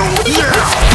battle now!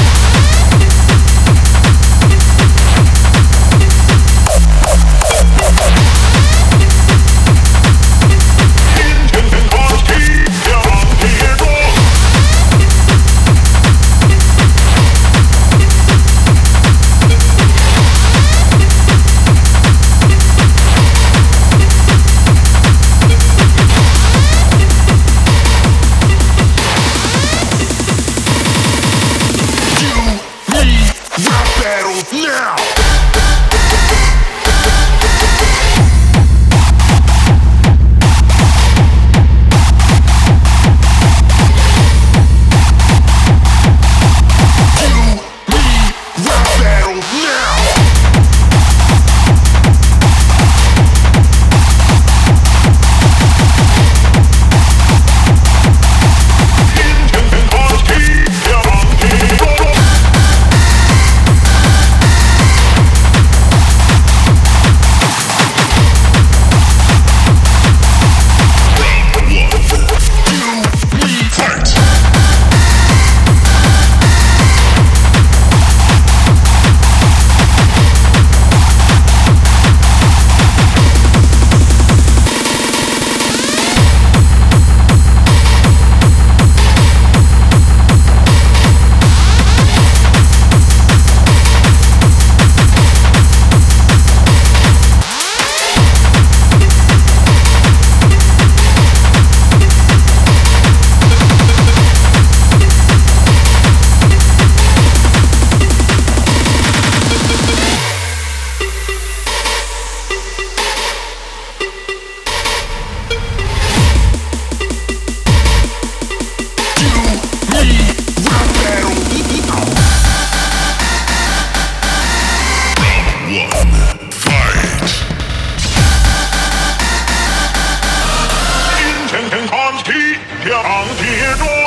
铁中。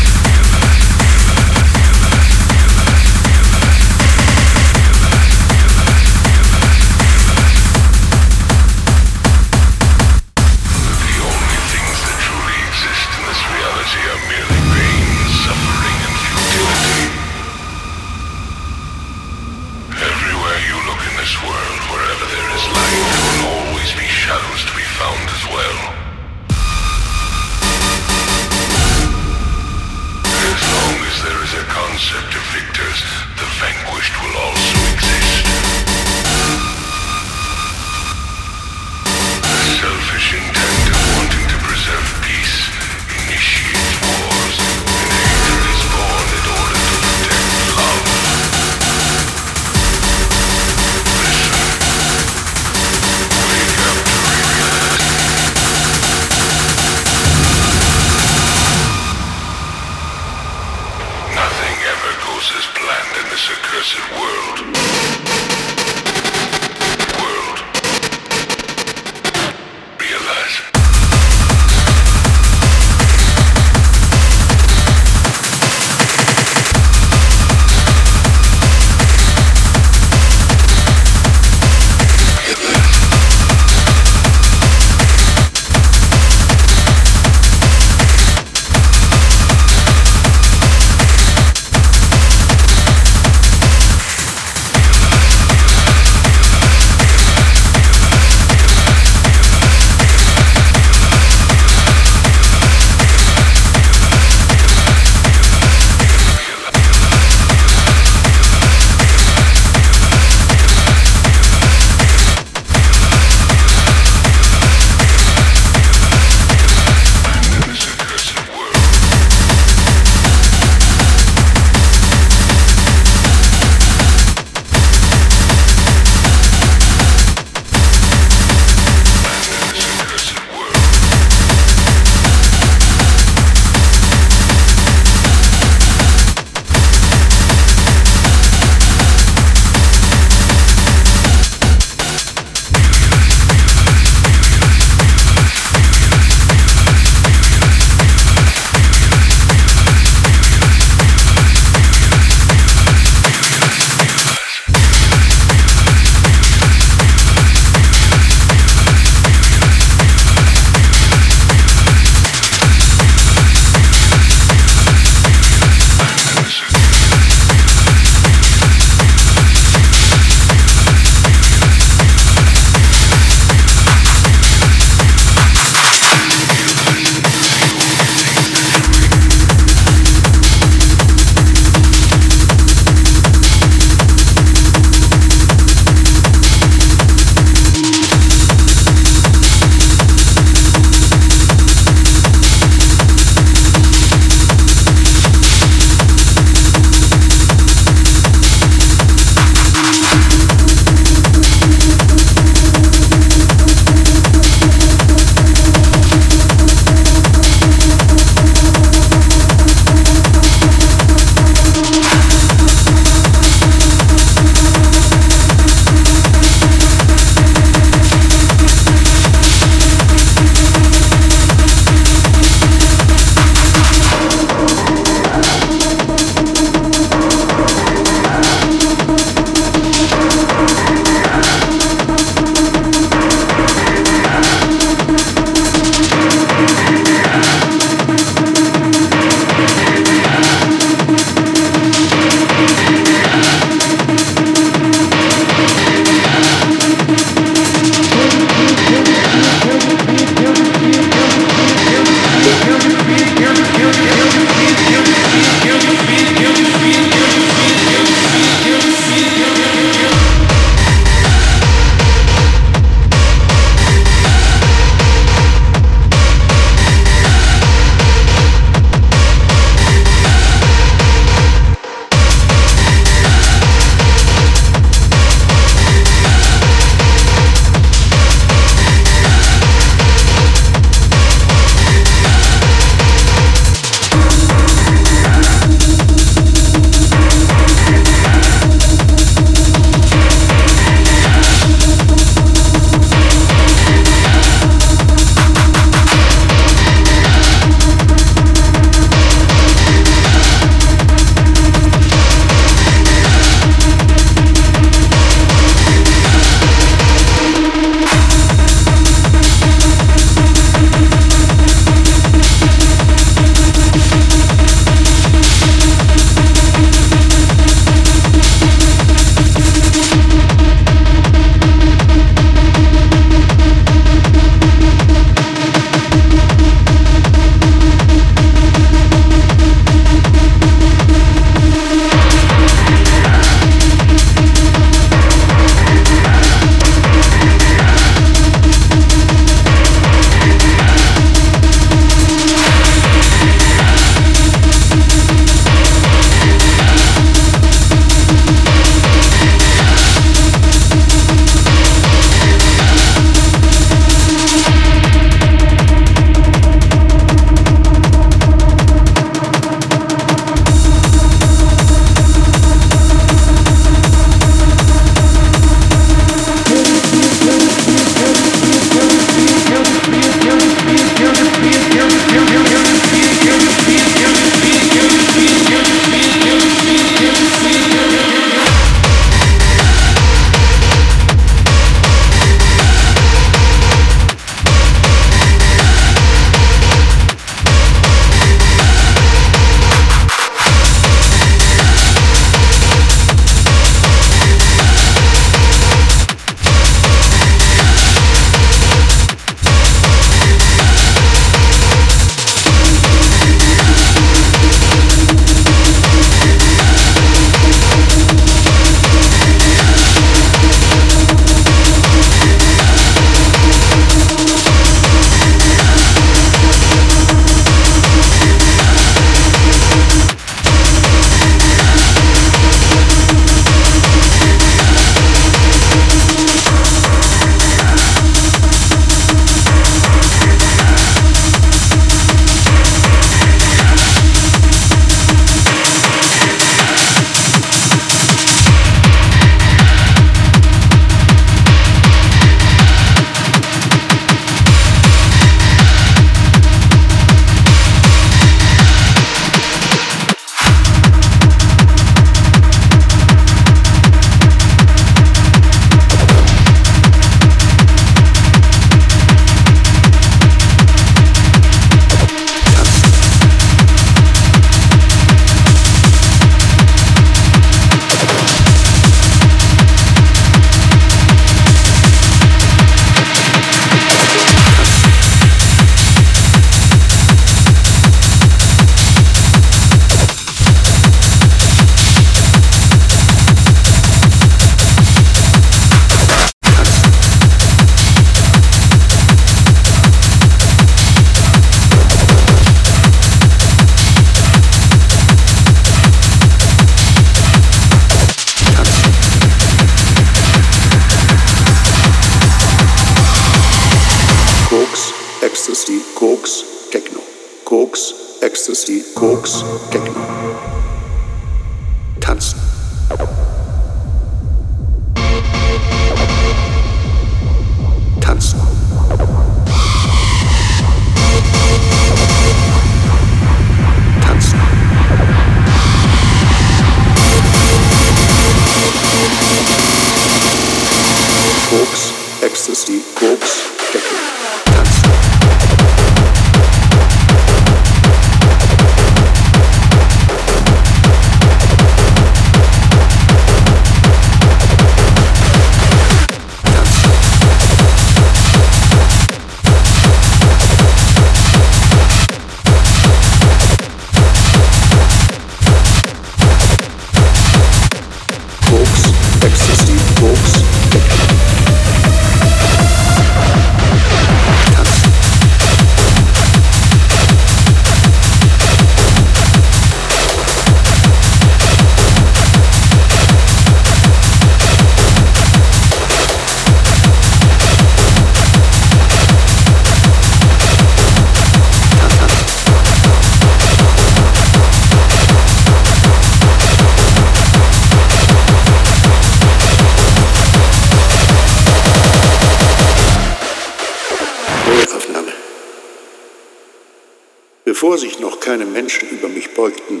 Bevor sich noch keine Menschen über mich beugten,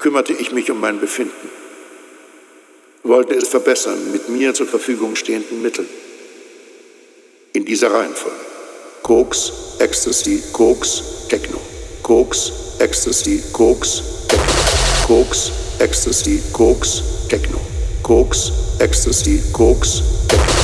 kümmerte ich mich um mein Befinden, wollte es verbessern mit mir zur Verfügung stehenden Mitteln. In dieser Reihenfolge. Koks, Ecstasy, Koks, Techno. Koks, Ecstasy, Koks, Techno. Koks, Ecstasy, Koks, Techno. Koks, Ecstasy, Koks, Techno.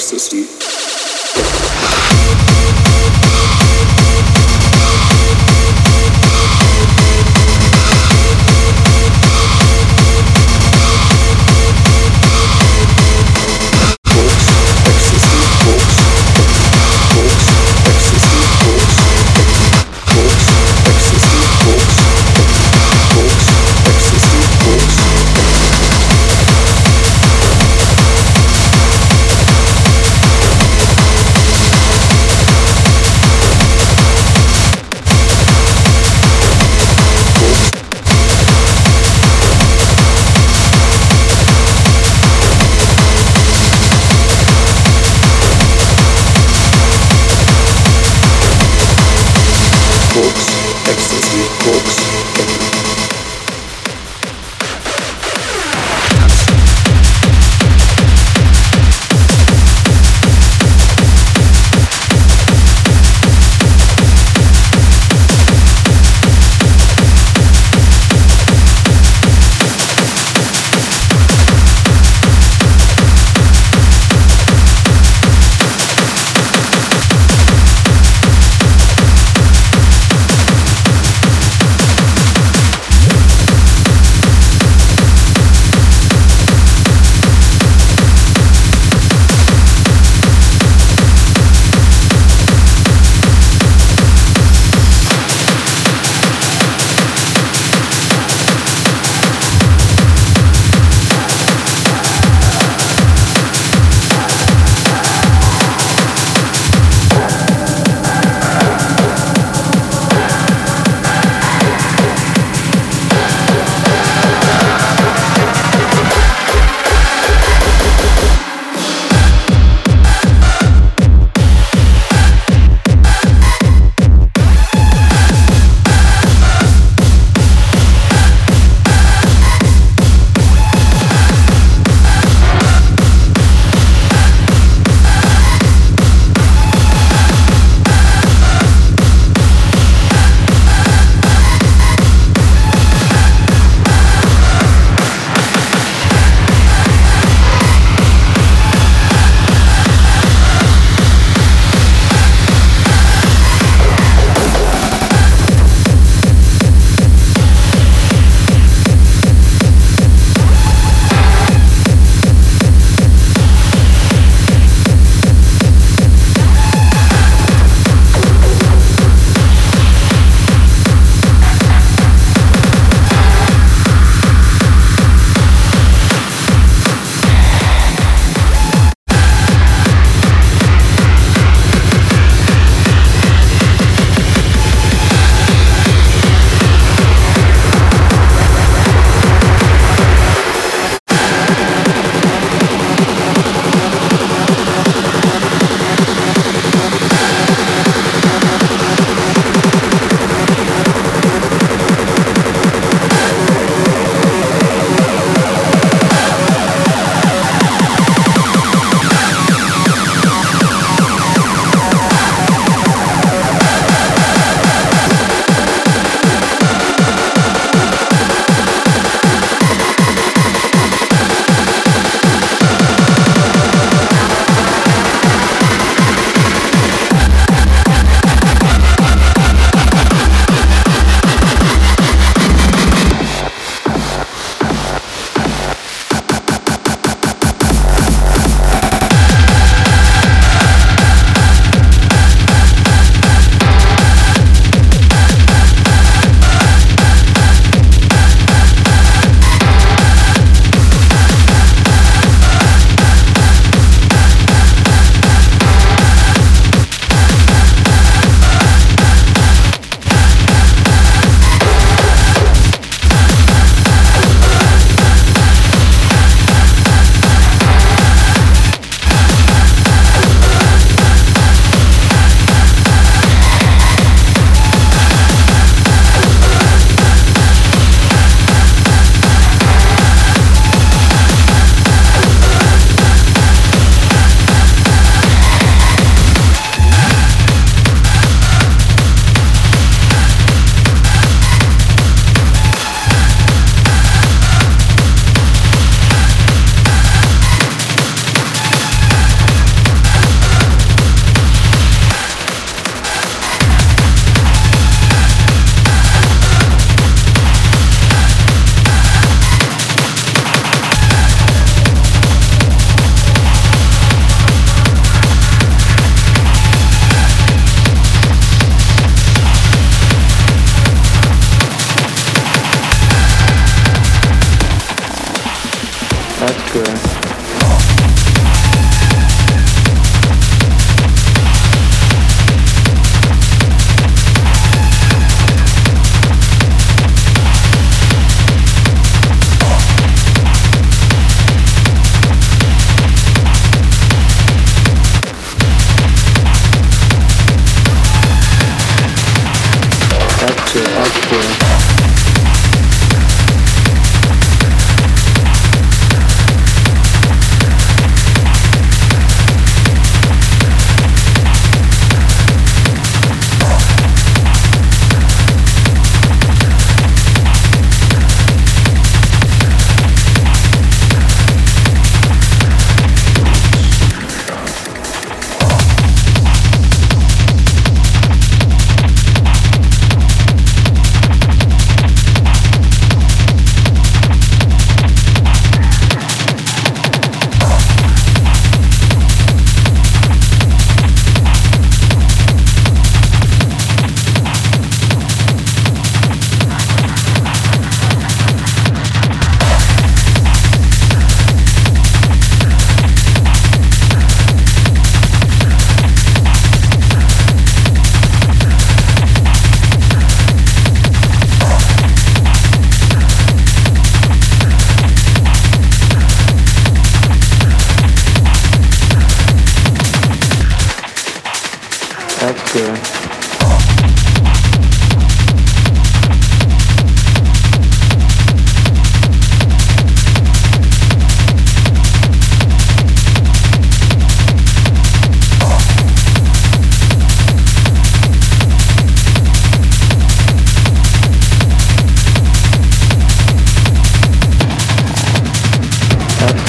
ecstasy.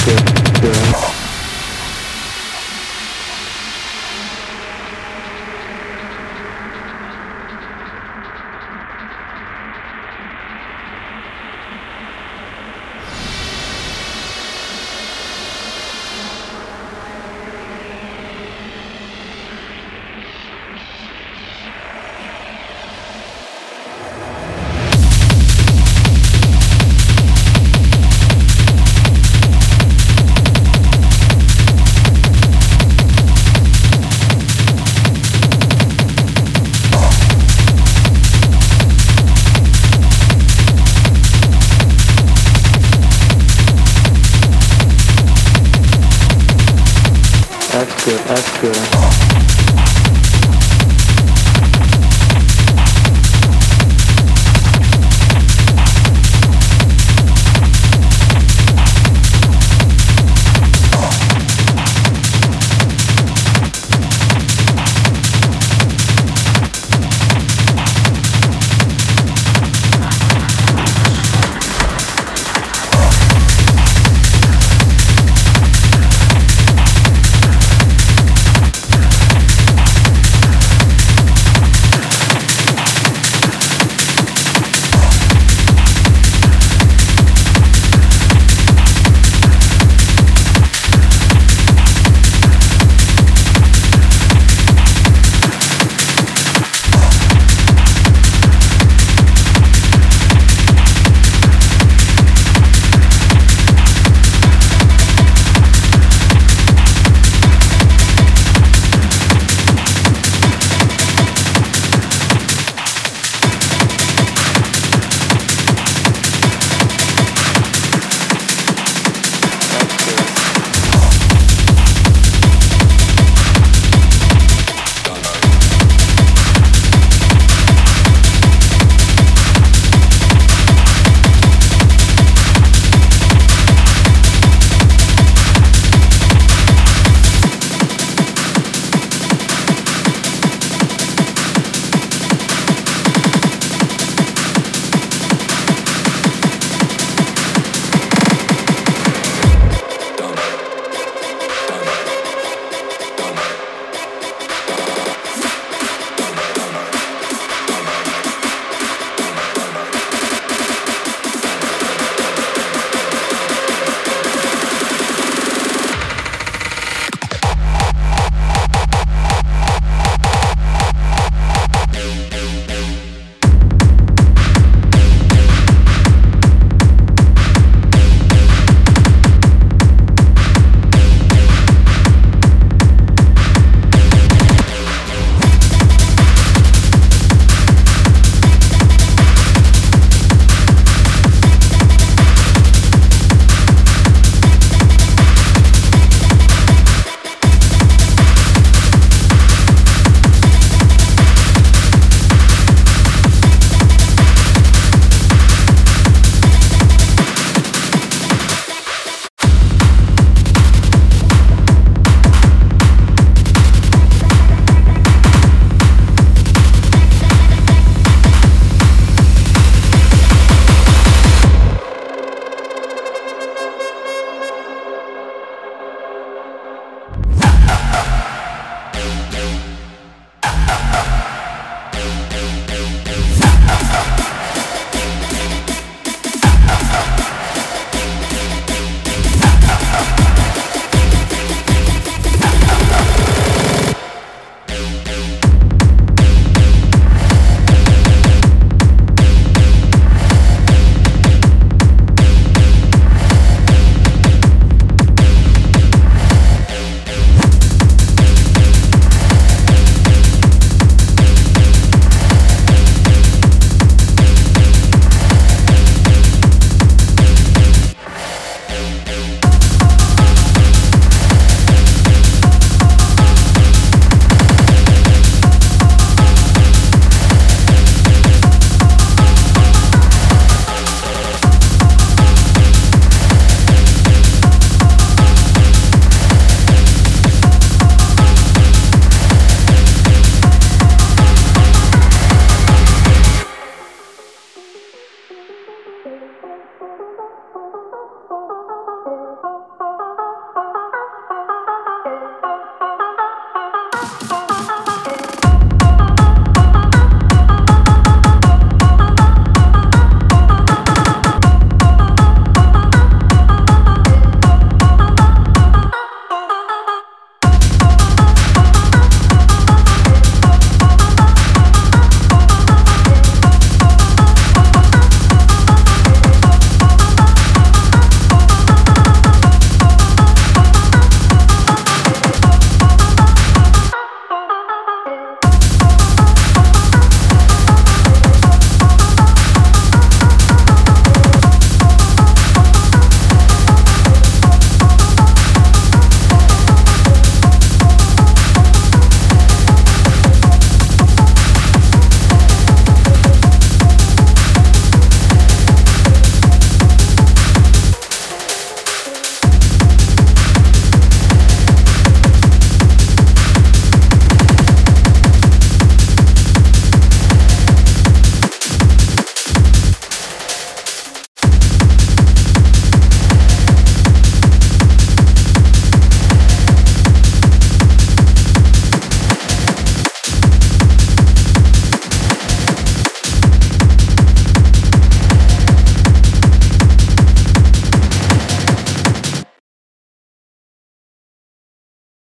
Thank you.